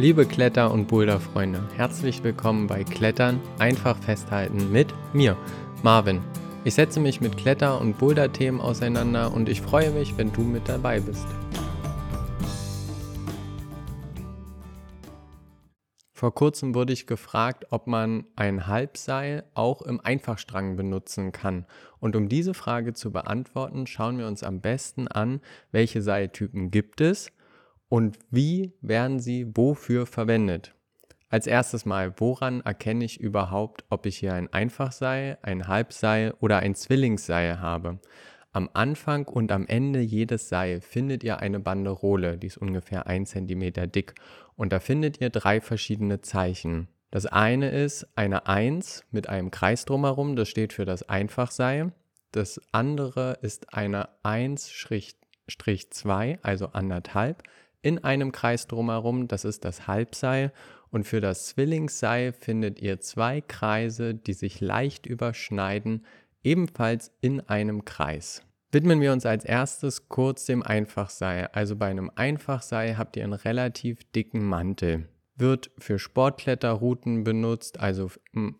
Liebe Kletter- und Boulderfreunde, herzlich willkommen bei Klettern einfach festhalten mit mir, Marvin. Ich setze mich mit Kletter- und Boulder-Themen auseinander und ich freue mich, wenn du mit dabei bist. Vor kurzem wurde ich gefragt, ob man ein Halbseil auch im Einfachstrang benutzen kann. Und um diese Frage zu beantworten, schauen wir uns am besten an, welche Seiltypen gibt es und wie werden sie wofür verwendet. Als erstes mal, woran erkenne ich überhaupt, ob ich hier ein Einfachseil, ein Halbseil oder ein Zwillingsseil habe? Am Anfang und am Ende jedes Seil findet ihr eine Banderole, die ist ungefähr ein Zentimeter dick. Und da findet ihr drei verschiedene Zeichen. Das eine ist eine 1 mit einem Kreis drumherum, das steht für das Einfachseil. Das andere ist eine 1-2, also anderthalb, in einem Kreis drumherum, das ist das Halbseil. Und für das Zwillingsseil findet ihr zwei Kreise, die sich leicht überschneiden, ebenfalls in einem Kreis. Widmen wir uns als erstes kurz dem Einfachseil. Also bei einem Einfachseil habt ihr einen relativ dicken Mantel. Wird für Sportkletterrouten benutzt, also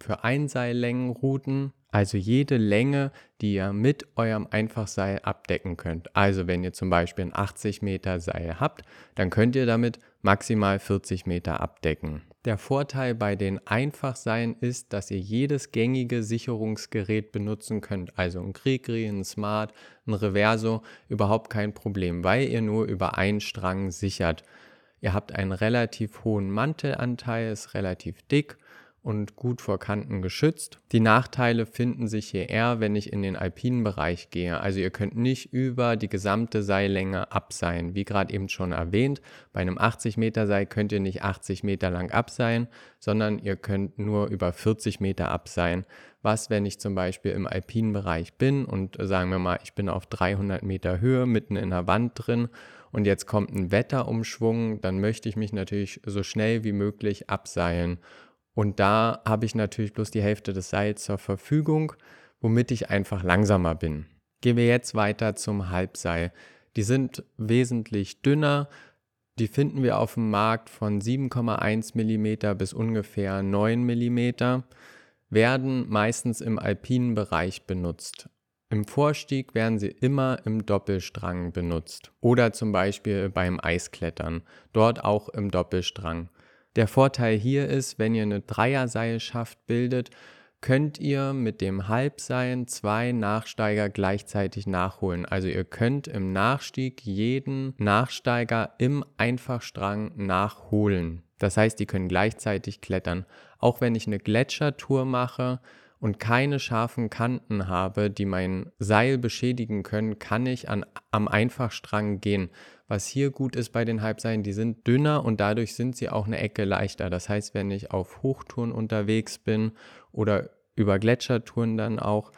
für Einseillängenrouten, also jede Länge, die ihr mit eurem Einfachseil abdecken könnt. Also wenn ihr zum Beispiel ein 80 Meter Seil habt, dann könnt ihr damit maximal 40 Meter abdecken. Der Vorteil bei den Einfachseilen ist, dass ihr jedes gängige Sicherungsgerät benutzen könnt. Also ein Grigri, ein Smart, ein Reverso, überhaupt kein Problem, weil ihr nur über einen Strang sichert. Ihr habt einen relativ hohen Mantelanteil, ist relativ dick und gut vor Kanten geschützt. Die Nachteile finden sich hier eher, wenn ich in den alpinen Bereich gehe. Also ihr könnt nicht über die gesamte Seillänge abseilen. Wie gerade eben schon erwähnt, bei einem 80 Meter Seil könnt ihr nicht 80 Meter lang abseilen, sondern ihr könnt nur über 40 Meter abseilen. Was, wenn ich zum Beispiel im alpinen Bereich bin und sagen wir mal, ich bin auf 300 Meter Höhe mitten in der Wand drin und jetzt kommt ein Wetterumschwung, dann möchte ich mich natürlich so schnell wie möglich abseilen. Und da habe ich natürlich bloß die Hälfte des Seils zur Verfügung, womit ich einfach langsamer bin. Gehen wir jetzt weiter zum Halbseil. Die sind wesentlich dünner. Die finden wir auf dem Markt von 7,1 mm bis ungefähr 9 mm, werden meistens im alpinen Bereich benutzt. Im Vorstieg werden sie immer im Doppelstrang benutzt oder zum Beispiel beim Eisklettern, dort auch im Doppelstrang. Der Vorteil hier ist, wenn ihr eine Dreierseilschaft bildet, könnt ihr mit dem Halbseil zwei Nachsteiger gleichzeitig nachholen. Also ihr könnt im Nachstieg jeden Nachsteiger im Einfachstrang nachholen. Das heißt, die können gleichzeitig klettern. Auch wenn ich eine Gletschertour mache, und keine scharfen Kanten habe, die mein Seil beschädigen können, kann ich an, am Einfachstrang gehen. Was hier gut ist bei den Halbseilen, die sind dünner und dadurch sind sie auch eine Ecke leichter. Das heißt, wenn ich auf Hochtouren unterwegs bin oder über Gletschertouren dann auch,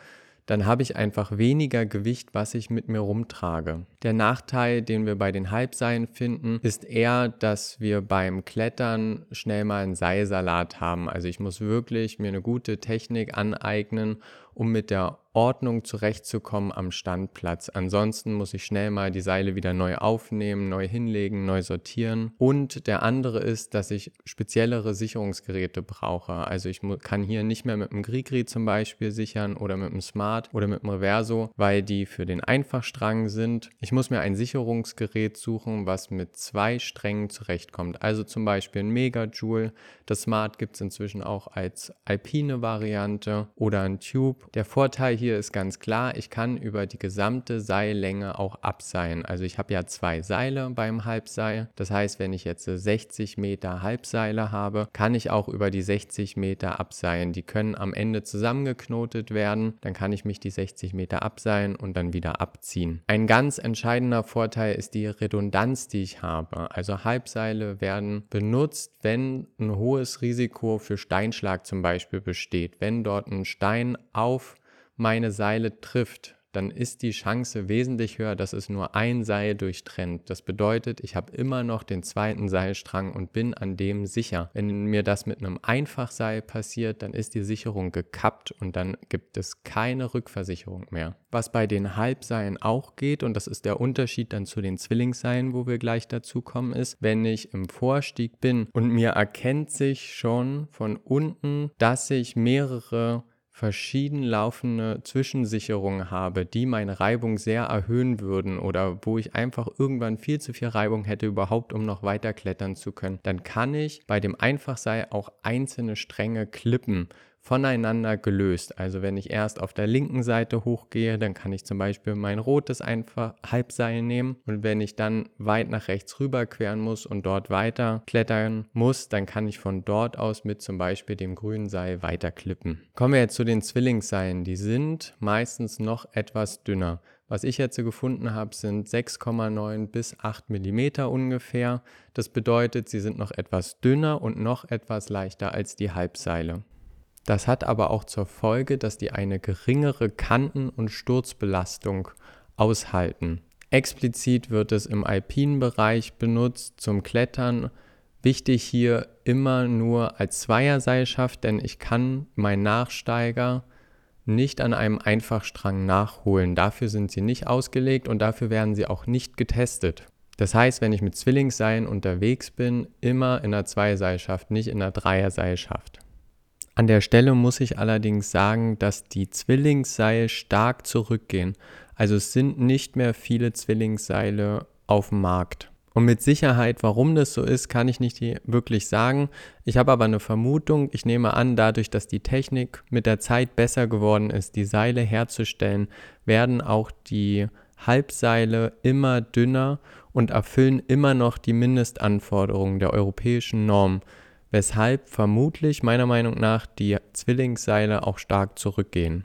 dann habe ich einfach weniger Gewicht, was ich mit mir rumtrage. Der Nachteil, den wir bei den Halbseilen finden, ist eher, dass wir beim Klettern schnell mal einen Seilsalat haben. Also ich muss wirklich mir eine gute Technik aneignen, um mit der Ordnung zurechtzukommen am Standplatz. Ansonsten muss ich schnell mal die Seile wieder neu aufnehmen, neu hinlegen, neu sortieren. Und der andere ist, dass ich speziellere Sicherungsgeräte brauche. Also ich kann hier nicht mehr mit dem Grigri zum Beispiel sichern oder mit dem Smart oder mit dem Reverso, weil die für den Einfachstrang sind. Ich muss mir ein Sicherungsgerät suchen, was mit zwei Strängen zurechtkommt. Also zum Beispiel ein Megajoule. Das Smart gibt es inzwischen auch als alpine Variante oder ein Tube. Der Vorteil hier ist ganz klar, ich kann über die gesamte Seillänge auch abseilen. Also ich habe ja zwei Seile beim Halbseil. Das heißt, wenn ich jetzt 60 Meter Halbseile habe, kann ich auch über die 60 Meter abseilen. Die können am Ende zusammengeknotet werden. Dann kann ich mich die 60 Meter abseilen und dann wieder abziehen. Ein ganz entscheidender Vorteil ist die Redundanz, die ich habe. Also Halbseile werden benutzt, wenn ein hohes Risiko für Steinschlag zum Beispiel besteht. Wenn dort ein Stein auf meine Seile trifft, dann ist die Chance wesentlich höher, dass es nur ein Seil durchtrennt. Das bedeutet, ich habe immer noch den zweiten Seilstrang und bin an dem sicher. Wenn mir das mit einem Einfachseil passiert, dann ist die Sicherung gekappt und dann gibt es keine Rückversicherung mehr. Was bei den Halbseilen auch geht, und das ist der Unterschied dann zu den Zwillingsseilen, wo wir gleich dazu kommen, ist, wenn ich im Vorstieg bin und mir erkennt sich schon von unten, dass ich mehrere verschieden laufende Zwischensicherungen habe, die meine Reibung sehr erhöhen würden oder wo ich einfach irgendwann viel zu viel Reibung hätte überhaupt, um noch weiter klettern zu können, dann kann ich bei dem Einfachseil auch einzelne Stränge klippen voneinander gelöst. Also wenn ich erst auf der linken Seite hochgehe, dann kann ich zum Beispiel mein rotes einfach Halbseil nehmen und wenn ich dann weit nach rechts rüber queren muss und dort weiter klettern muss, dann kann ich von dort aus mit zum Beispiel dem grünen Seil weiter klippen. Kommen wir jetzt zu den Zwillingsseilen. Die sind meistens noch etwas dünner. Was ich jetzt gefunden habe, sind 6,9 bis 8 mm ungefähr. Das bedeutet, sie sind noch etwas dünner und noch etwas leichter als die Halbseile. Das hat aber auch zur Folge, dass die eine geringere Kanten- und Sturzbelastung aushalten. Explizit wird es im alpinen Bereich benutzt zum Klettern. Wichtig hier immer nur als Zweierseilschaft, denn ich kann meinen Nachsteiger nicht an einem Einfachstrang nachholen. Dafür sind sie nicht ausgelegt und dafür werden sie auch nicht getestet. Das heißt, wenn ich mit Zwillingsseilen unterwegs bin, immer in einer Zweierseilschaft, nicht in einer Dreierseilschaft. An der Stelle muss ich allerdings sagen, dass die Zwillingsseile stark zurückgehen. Also es sind nicht mehr viele Zwillingsseile auf dem Markt. Und mit Sicherheit, warum das so ist, kann ich nicht wirklich sagen. Ich habe aber eine Vermutung. Ich nehme an, dadurch, dass die Technik mit der Zeit besser geworden ist, die Seile herzustellen, werden auch die Halbseile immer dünner und erfüllen immer noch die Mindestanforderungen der europäischen Norm weshalb vermutlich meiner Meinung nach die Zwillingsseile auch stark zurückgehen.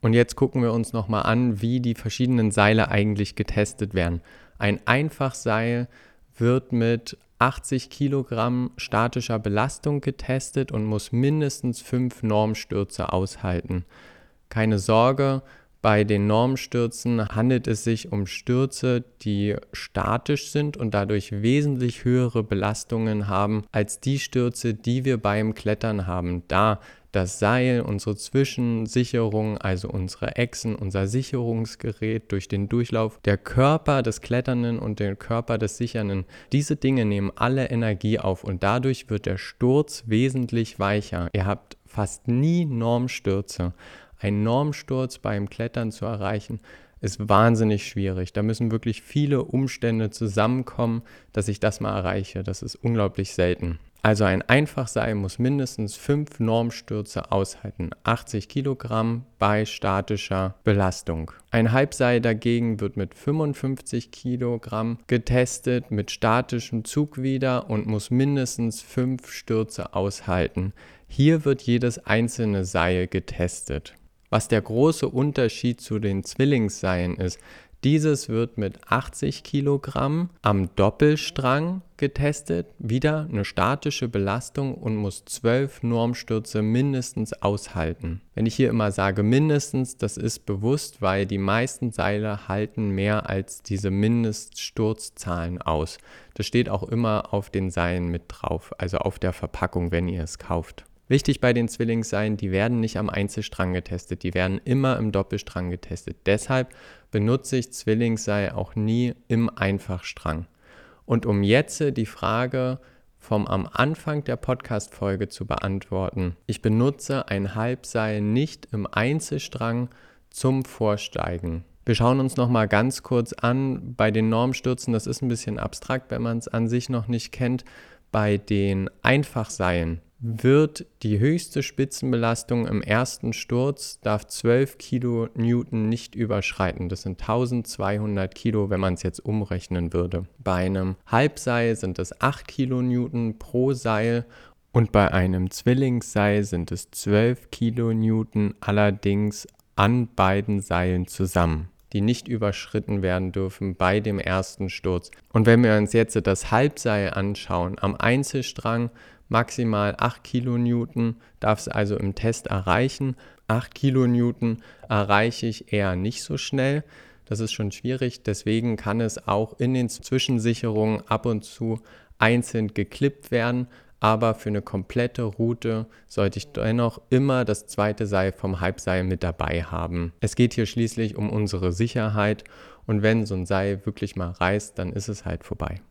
Und jetzt gucken wir uns nochmal an, wie die verschiedenen Seile eigentlich getestet werden. Ein Einfachseil wird mit 80 Kilogramm statischer Belastung getestet und muss mindestens fünf Normstürze aushalten. Keine Sorge, bei den Normstürzen handelt es sich um Stürze, die statisch sind und dadurch wesentlich höhere Belastungen haben als die Stürze, die wir beim Klettern haben, da das Seil, unsere Zwischensicherung, also unsere Echsen, unser Sicherungsgerät durch den Durchlauf, der Körper des Kletternden und der Körper des Sichernden, diese Dinge nehmen alle Energie auf und dadurch wird der Sturz wesentlich weicher. Ihr habt fast nie Normstürze einen Normsturz beim Klettern zu erreichen, ist wahnsinnig schwierig. Da müssen wirklich viele Umstände zusammenkommen, dass ich das mal erreiche. Das ist unglaublich selten. Also ein Einfachseil muss mindestens fünf Normstürze aushalten, 80 Kilogramm bei statischer Belastung. Ein Halbseil dagegen wird mit 55 Kilogramm getestet, mit statischem Zug wieder und muss mindestens fünf Stürze aushalten. Hier wird jedes einzelne Seil getestet. Was der große Unterschied zu den Zwillingsseilen ist, dieses wird mit 80 Kilogramm am Doppelstrang getestet, wieder eine statische Belastung und muss 12 Normstürze mindestens aushalten. Wenn ich hier immer sage mindestens, das ist bewusst, weil die meisten Seile halten mehr als diese Mindeststurzzahlen aus. Das steht auch immer auf den Seilen mit drauf, also auf der Verpackung, wenn ihr es kauft. Wichtig bei den Zwillingsseilen, die werden nicht am Einzelstrang getestet, die werden immer im Doppelstrang getestet. Deshalb benutze ich Zwillingsseil auch nie im Einfachstrang. Und um jetzt die Frage vom am Anfang der Podcast-Folge zu beantworten, ich benutze ein Halbseil nicht im Einzelstrang zum Vorsteigen. Wir schauen uns noch mal ganz kurz an bei den Normstürzen. Das ist ein bisschen abstrakt, wenn man es an sich noch nicht kennt. Bei den Einfachseilen wird die höchste Spitzenbelastung im ersten Sturz, darf 12 Kilonewton nicht überschreiten. Das sind 1200 Kilo, wenn man es jetzt umrechnen würde. Bei einem Halbseil sind es 8 Kilonewton pro Seil und bei einem Zwillingsseil sind es 12 Kilonewton allerdings an beiden Seilen zusammen die nicht überschritten werden dürfen bei dem ersten Sturz. Und wenn wir uns jetzt das Halbseil anschauen, am Einzelstrang maximal 8 Kilonewton darf es also im Test erreichen. 8 Kilonewton erreiche ich eher nicht so schnell. Das ist schon schwierig. Deswegen kann es auch in den Zwischensicherungen ab und zu einzeln geklippt werden. Aber für eine komplette Route sollte ich dennoch immer das zweite Seil vom Halbseil mit dabei haben. Es geht hier schließlich um unsere Sicherheit und wenn so ein Seil wirklich mal reißt, dann ist es halt vorbei.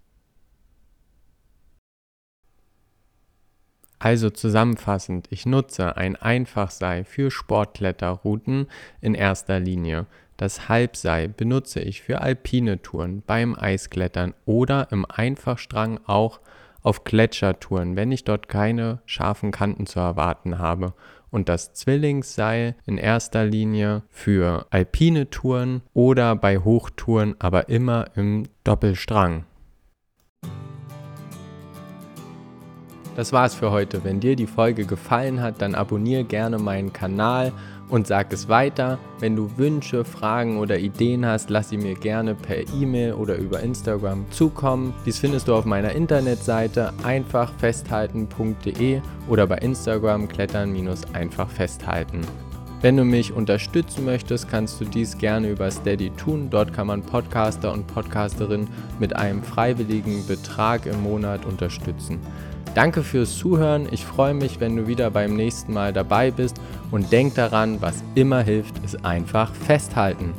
Also zusammenfassend, ich nutze ein Einfachseil für Sportkletterrouten in erster Linie. Das Halbseil benutze ich für alpine Touren, beim Eisklettern oder im Einfachstrang auch auf Gletschertouren, wenn ich dort keine scharfen Kanten zu erwarten habe. Und das Zwillingsseil in erster Linie für alpine Touren oder bei Hochtouren, aber immer im Doppelstrang. Das war's für heute. Wenn dir die Folge gefallen hat, dann abonniere gerne meinen Kanal und sag es weiter. Wenn du Wünsche, Fragen oder Ideen hast, lass sie mir gerne per E-Mail oder über Instagram zukommen. Dies findest du auf meiner Internetseite einfachfesthalten.de oder bei Instagram klettern-einfach festhalten. Wenn du mich unterstützen möchtest, kannst du dies gerne über Steady tun. Dort kann man Podcaster und Podcasterinnen mit einem freiwilligen Betrag im Monat unterstützen. Danke fürs Zuhören. Ich freue mich, wenn du wieder beim nächsten Mal dabei bist und denk daran, was immer hilft, ist einfach festhalten.